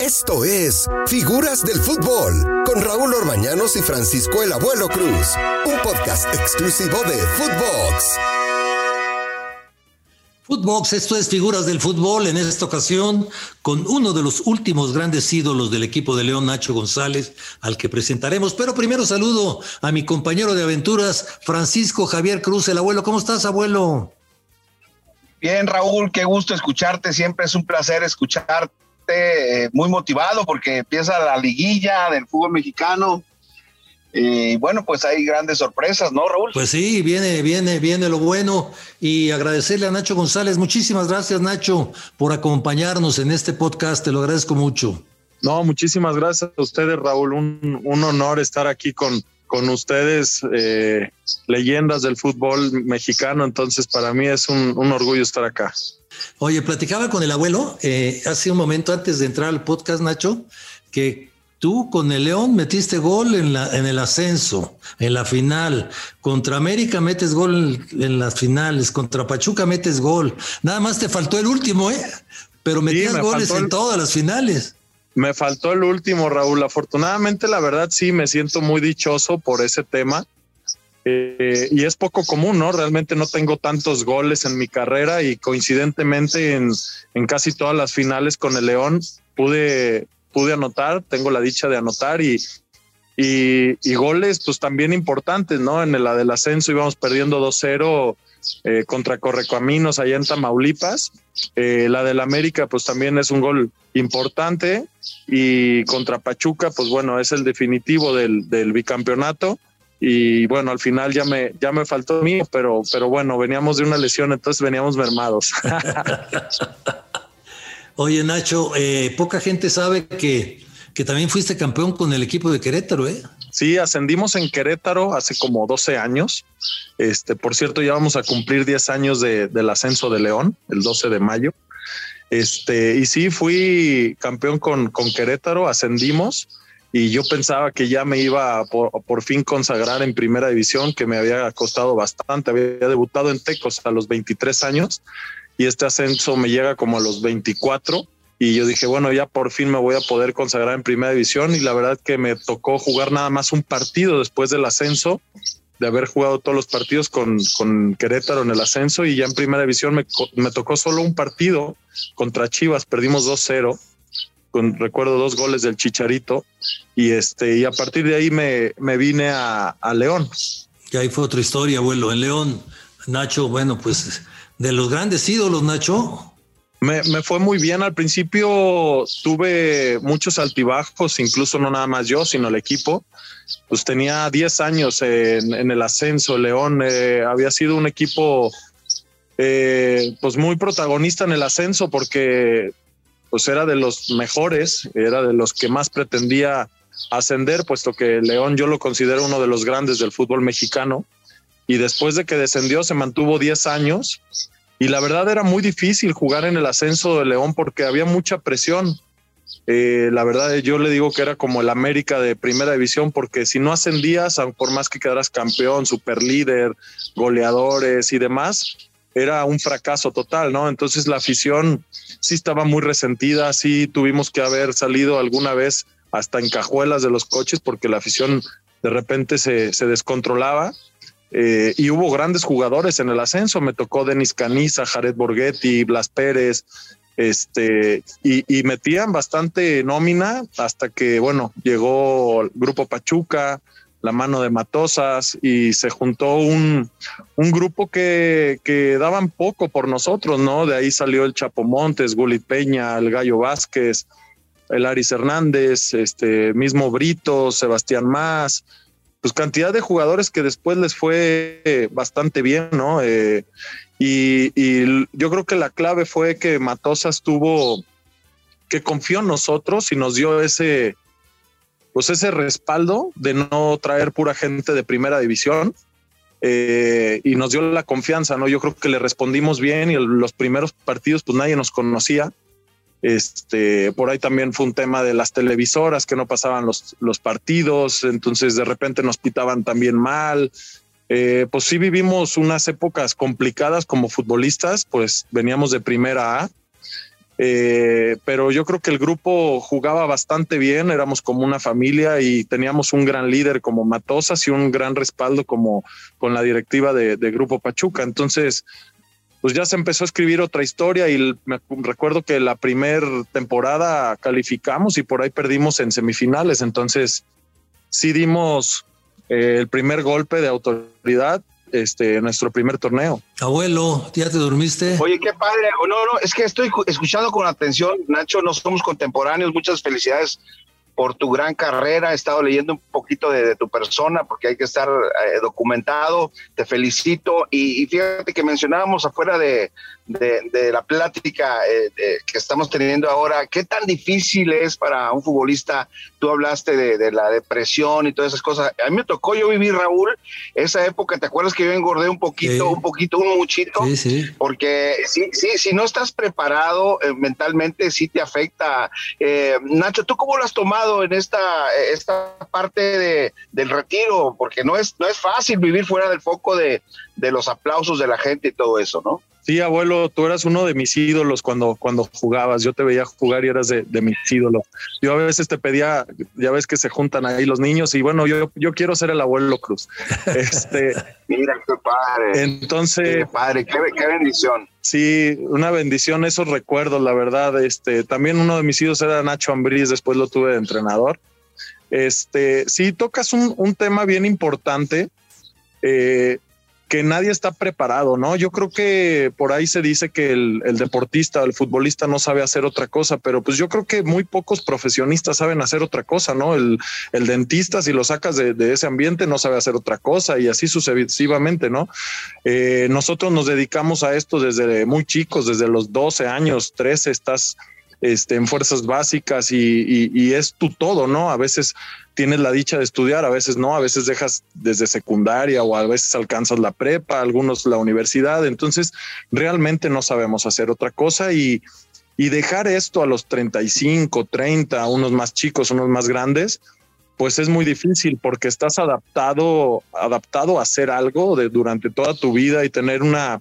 Esto es Figuras del Fútbol con Raúl Orbañanos y Francisco el Abuelo Cruz, un podcast exclusivo de Footbox. Footbox, esto es Figuras del Fútbol, en esta ocasión con uno de los últimos grandes ídolos del equipo de León, Nacho González, al que presentaremos. Pero primero saludo a mi compañero de aventuras, Francisco Javier Cruz, el abuelo. ¿Cómo estás, abuelo? Bien, Raúl, qué gusto escucharte. Siempre es un placer eh, muy motivado porque empieza la liguilla del fútbol mexicano. Y bueno, pues hay grandes sorpresas, ¿no, Raúl? Pues sí, viene, viene, viene lo bueno. Y agradecerle a Nacho González. Muchísimas gracias, Nacho, por acompañarnos en este podcast. Te lo agradezco mucho. No, muchísimas gracias a ustedes, Raúl. Un, un honor estar aquí con, con ustedes, eh, leyendas del fútbol mexicano. Entonces, para mí es un, orgullo estar acá. Oye, platicaba con el abuelo eh, hace un momento antes de entrar al podcast, Nacho, que tú con el León metiste gol en, la, en el ascenso, en la final. Contra América metes gol en, las finales, contra Pachuca metes gol. Nada más te faltó el último, ¿eh? Pero metías goles en todas las finales. Me faltó el último, Raúl. Afortunadamente, la verdad sí me siento muy dichoso por ese tema. Eh, y es poco común, ¿no? Realmente no tengo tantos goles en mi carrera y coincidentemente en, en casi todas las finales con el León pude, pude anotar, tengo la dicha de anotar y, y, goles pues también importantes, ¿no? En la del ascenso íbamos perdiendo 2-0 eh, contra Correcaminos allá en Tamaulipas. Eh, la del América, pues también es un gol importante. Y contra Pachuca, pues bueno, es el definitivo del, bicampeonato. Y bueno, al final ya me, ya me faltó mío, pero, pero bueno, veníamos de una lesión, entonces veníamos mermados. Oye, Nacho, eh, poca gente sabe que, que también fuiste campeón con el equipo de Querétaro, ¿eh? Sí, ascendimos en Querétaro hace como 12 años. Este, por cierto, ya vamos a cumplir 10 años del ascenso de León, el 12 de mayo. Este, y sí, fui campeón con, con Querétaro, ascendimos y yo pensaba que ya me iba a por, por, fin consagrar en primera división, que me había costado bastante. Había debutado en Tecos a los 23 años y este ascenso me llega como a los 24 y yo dije, bueno, ya por fin me voy a poder consagrar en primera división y la verdad que me tocó jugar nada más un partido después del ascenso, de haber jugado todos los partidos con, con Querétaro en el ascenso y ya en primera división me, me tocó solo un partido contra Chivas, perdimos 2-0, con, recuerdo dos goles del Chicharito y este y a partir de ahí me, me vine a, a León. Y ahí fue otra historia, abuelo. En León, Nacho, bueno, pues de los grandes ídolos, Nacho, me, fue muy bien al principio, tuve muchos altibajos, incluso no nada más yo, sino el equipo. Pues tenía 10 años en, el ascenso, León eh, había sido un equipo eh, pues muy protagonista en el ascenso porque pues era de los mejores, era de los que más pretendía ascender, puesto que León yo lo considero uno de los grandes del fútbol mexicano. Y después de que descendió se mantuvo 10 años y la verdad era muy difícil jugar en el ascenso de León porque había mucha presión. Eh, la verdad yo le digo que era como el América de primera división porque si no ascendías, por más que quedaras campeón, super líder, goleadores y demás, era un fracaso total, ¿no? Entonces la afición sí estaba muy resentida, sí tuvimos que haber salido alguna vez hasta en cajuelas de los coches porque la afición de repente se, se descontrolaba eh, y hubo grandes jugadores en el ascenso. Me tocó Denis Caniza, Jared Borghetti, Blas Pérez, este, y, metían bastante nómina hasta que, bueno, llegó el grupo Pachuca, la mano de Matosas, y se juntó un, un grupo que, que, daban poco por nosotros, ¿no? De ahí salió el Chapo Montes, Gulit Peña, el Gallo Vázquez, el Aris Hernández, este mismo Brito, Sebastián Más, pues cantidad de jugadores que después les fue eh, bastante bien, ¿no? Eh, y, yo creo que la clave fue que Matosas tuvo, que confió en nosotros y nos dio ese, pues ese respaldo de no traer pura gente de primera división. Eh, y nos dio la confianza, ¿no? Yo creo que le respondimos bien y los primeros partidos pues nadie nos conocía este, por ahí también fue un tema de las televisoras que no pasaban los, los partidos, entonces de repente nos pitaban también mal. Eh, pues sí vivimos unas épocas complicadas como futbolistas, pues veníamos de primera A. Eh, pero yo creo que el grupo jugaba bastante bien, éramos como una familia y teníamos un gran líder como Matosas y un gran respaldo como con la directiva de, Grupo Pachuca. Entonces, pues ya se empezó a escribir otra historia y me recuerdo que la primera temporada calificamos y por ahí perdimos en semifinales. Entonces, sí dimos eh, el primer golpe de autoridad este, nuestro primer torneo. Abuelo, ¿ya te dormiste? Oye, qué padre. No, no, es que estoy escuchando con atención, Nacho, no somos contemporáneos, muchas felicidades por tu gran carrera. He estado leyendo un poquito de, tu persona porque hay que estar eh, documentado. Te felicito. Y, y, fíjate que mencionábamos afuera de, de, la plática eh, que estamos teniendo ahora, ¿qué tan difícil es para un futbolista? Tú hablaste de, la depresión y todas esas cosas. A mí me tocó yo vivir, Raúl, esa época, ¿te acuerdas que yo engordé un poquito, un poquito, un muchito? Sí, sí. Porque sí, sí, si no estás preparado eh, mentalmente, sí te afecta. Eh, Nacho, ¿tú cómo lo has tomado en esta, esta parte de, del retiro? Porque no es, no es fácil vivir fuera del foco de, de los aplausos de la gente y todo eso, ¿no? Sí, abuelo, tú eras uno de mis ídolos cuando, cuando jugabas. Yo te veía jugar y eras de, mis ídolos. Yo a veces te pedía, ya ves que se juntan ahí los niños y bueno, yo, yo quiero ser el abuelo Cruz. Este, Mira, qué padre. Entonces. Qué padre, qué, bendición. Sí, una bendición, esos recuerdos, la verdad. Este, también uno de mis ídolos era Nacho Ambriz, después lo tuve de entrenador. Este, sí, tocas un, un tema bien importante. Eh, que nadie está preparado, ¿no? Yo creo que por ahí se dice que el, deportista, el futbolista no sabe hacer otra cosa, pero pues yo creo que muy pocos profesionistas saben hacer otra cosa, ¿no? El, dentista, si lo sacas de, ese ambiente, no sabe hacer otra cosa y así sucesivamente, ¿no? Eh, nosotros nos dedicamos a esto desde muy chicos, desde los 12 años, 13, estás este, en fuerzas básicas y, es tu todo, ¿no? A veces tienes la dicha de estudiar, a veces no, a veces dejas desde secundaria o a veces alcanzas la prepa, algunos la universidad, entonces realmente no sabemos hacer otra cosa y, dejar esto a los 35, 30, unos más chicos, unos más grandes, pues es muy difícil porque estás adaptado, adaptado a hacer algo de, durante toda tu vida y tener una,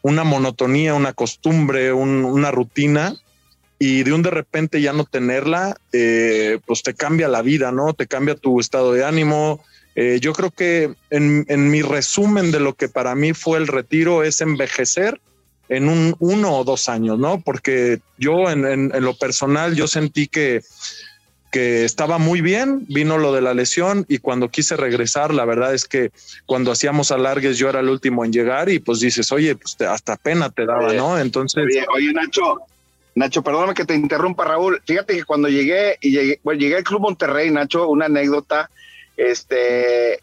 una monotonía, una costumbre, una rutina y de un de repente ya no tenerla, eh, pues te cambia la vida, ¿no? Te cambia tu estado de ánimo. Eh, yo creo que en, mi resumen de lo que para mí fue el retiro es envejecer en un uno o dos años, ¿no? Porque yo en, lo personal yo sentí que, que estaba muy bien, vino lo de la lesión y cuando quise regresar, la verdad es que cuando hacíamos alargues yo era el último en llegar y pues dices, oye, pues hasta pena te daba, ¿no? Entonces... oye Nacho, Nacho, perdóname que te interrumpa, Raúl. Fíjate que cuando llegué y llegué, bueno, llegué al Club Monterrey, Nacho, una anécdota, este,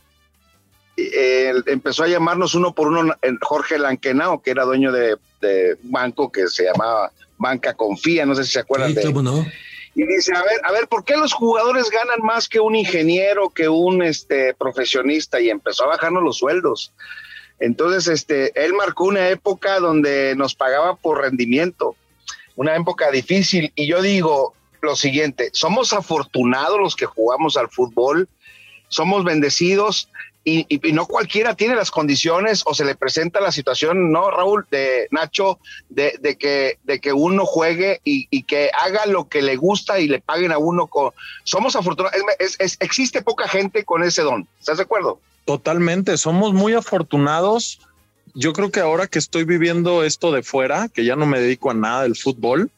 empezó a llamarnos uno por uno Jorge Lanquenao, que era dueño de, banco que se llamaba Banca Confía, no sé si se acuerdan de no? Y dice, a ver, a ver, ¿por qué los jugadores ganan más que un ingeniero, que un este profesionista? Y empezó a bajarnos los sueldos. Entonces, este, él marcó una época donde nos pagaba por rendimiento una época difícil. Y yo digo lo siguiente, somos afortunados los que jugamos al fútbol, somos bendecidos y, no cualquiera tiene las condiciones o se le presenta la situación, ¿no, Raúl? De Nacho, de, que, de que uno juegue y, que haga lo que le gusta y le paguen a uno. Con... Somos afortunados, existe poca gente con ese don, ¿estás de acuerdo? Totalmente, somos muy afortunados yo creo que ahora que estoy viviendo esto de fuera, que ya no me dedico a nada del fútbol,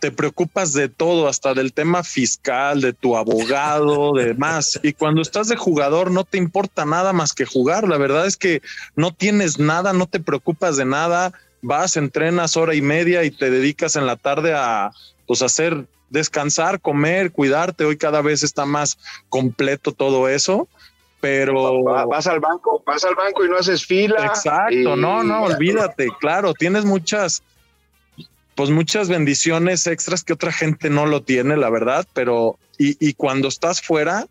te preocupas de todo, hasta del tema fiscal, de tu abogado, de más. Y cuando estás de jugador no te importa nada más que jugar. La verdad es que no tienes nada, no te preocupas de nada. Vas, entrenas hora y media y te dedicas en la tarde a pues hacer descansar, comer, cuidarte. Hoy cada vez está más completo todo eso pero vas al banco, vas al banco y no haces fila. Exacto, no, no, olvídate, claro, tienes muchas, pues muchas bendiciones extras que otra gente no lo tiene, la verdad, pero y, y cuando estás fuera,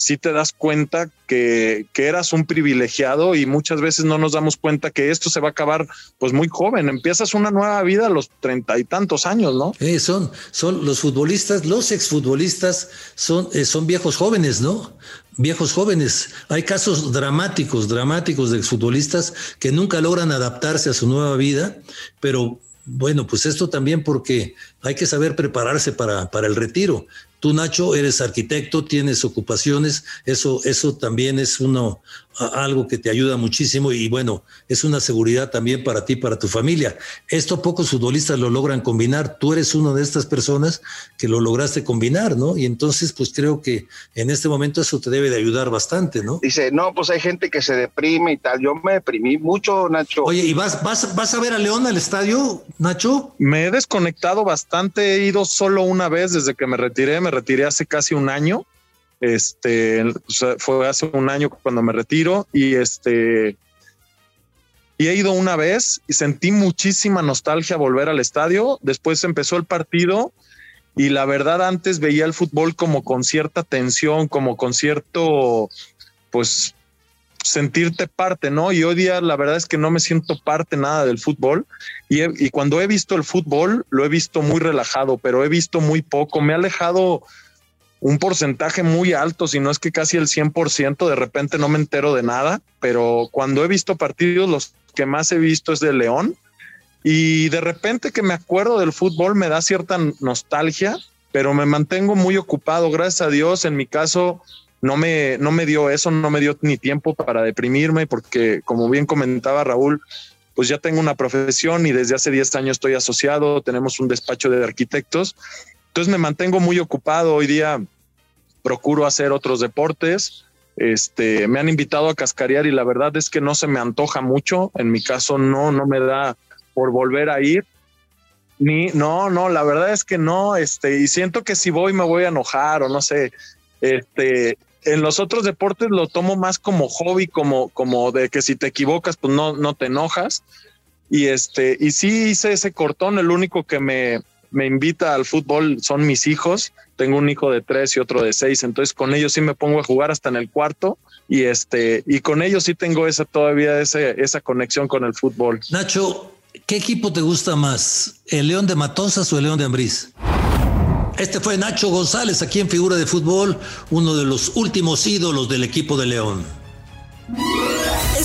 sí te das cuenta que, que, eras un privilegiado y muchas veces no nos damos cuenta que esto se va a acabar pues muy joven. Empiezas una nueva vida a los treinta y tantos años, ¿no? Eh, son, son los futbolistas, los exfutbolistas son, eh, son viejos jóvenes, ¿no? Viejos jóvenes. Hay casos dramáticos, dramáticos de exfutbolistas que nunca logran adaptarse a su nueva vida, pero Bueno, pues esto también porque hay que saber prepararse para, para el retiro. Tú, Nacho, eres arquitecto, tienes ocupaciones, eso, eso también es uno, algo que te ayuda muchísimo y bueno, es una seguridad también para ti, para tu familia. Esto pocos futbolistas lo logran combinar. Tú eres una de estas personas que lo lograste combinar, ¿no? Y entonces, pues creo que en este momento eso te debe de ayudar bastante, ¿no? Dice, no, pues hay gente que se deprime y tal. Yo me deprimí mucho, Nacho. Oye, ¿y vas, vas, vas a ver a León al estadio, Nacho? Me he desconectado bastante, he ido solo una vez desde que me retiré, me retiré hace casi un año. Este fue hace un año cuando me retiro y este y he ido una vez y sentí muchísima nostalgia volver al estadio. Después empezó el partido y la verdad antes veía el fútbol como con cierta tensión, como con cierto, pues sentirte parte, ¿no? Y hoy día la verdad es que no me siento parte nada del fútbol y, y cuando he visto el fútbol lo he visto muy relajado, pero he visto muy poco, me ha alejado un porcentaje muy alto, si no es que casi el 100%, de repente no me entero de nada, pero cuando he visto partidos, los que más he visto es de León, y de repente que me acuerdo del fútbol me da cierta nostalgia, pero me mantengo muy ocupado, gracias a Dios, en mi caso no me, no me dio eso, no me dio ni tiempo para deprimirme, porque como bien comentaba Raúl, pues ya tengo una profesión y desde hace 10 años estoy asociado, tenemos un despacho de arquitectos entonces me mantengo muy ocupado. Hoy día procuro hacer otros deportes. Este, me han invitado a cascarear y la verdad es que no se me antoja mucho. En mi caso no, no me da por volver a ir. Ni, no, no, la verdad es que no, este, y siento que si voy me voy a enojar o no sé, este, en los otros deportes lo tomo más como hobby, como, como de que si te equivocas, pues no, no te enojas. Y este, y sí hice ese cortón, el único que me, me invita al fútbol son mis hijos. Tengo un hijo de tres y otro de seis, entonces con ellos sí me pongo a jugar hasta en el cuarto y este y con ellos sí tengo esa todavía esa conexión con el fútbol. Nacho, ¿qué equipo te gusta más? ¿El León de Matosas o el León de Ambriz? Este fue Nacho González aquí en Figura de Fútbol, uno de los últimos ídolos del equipo de León.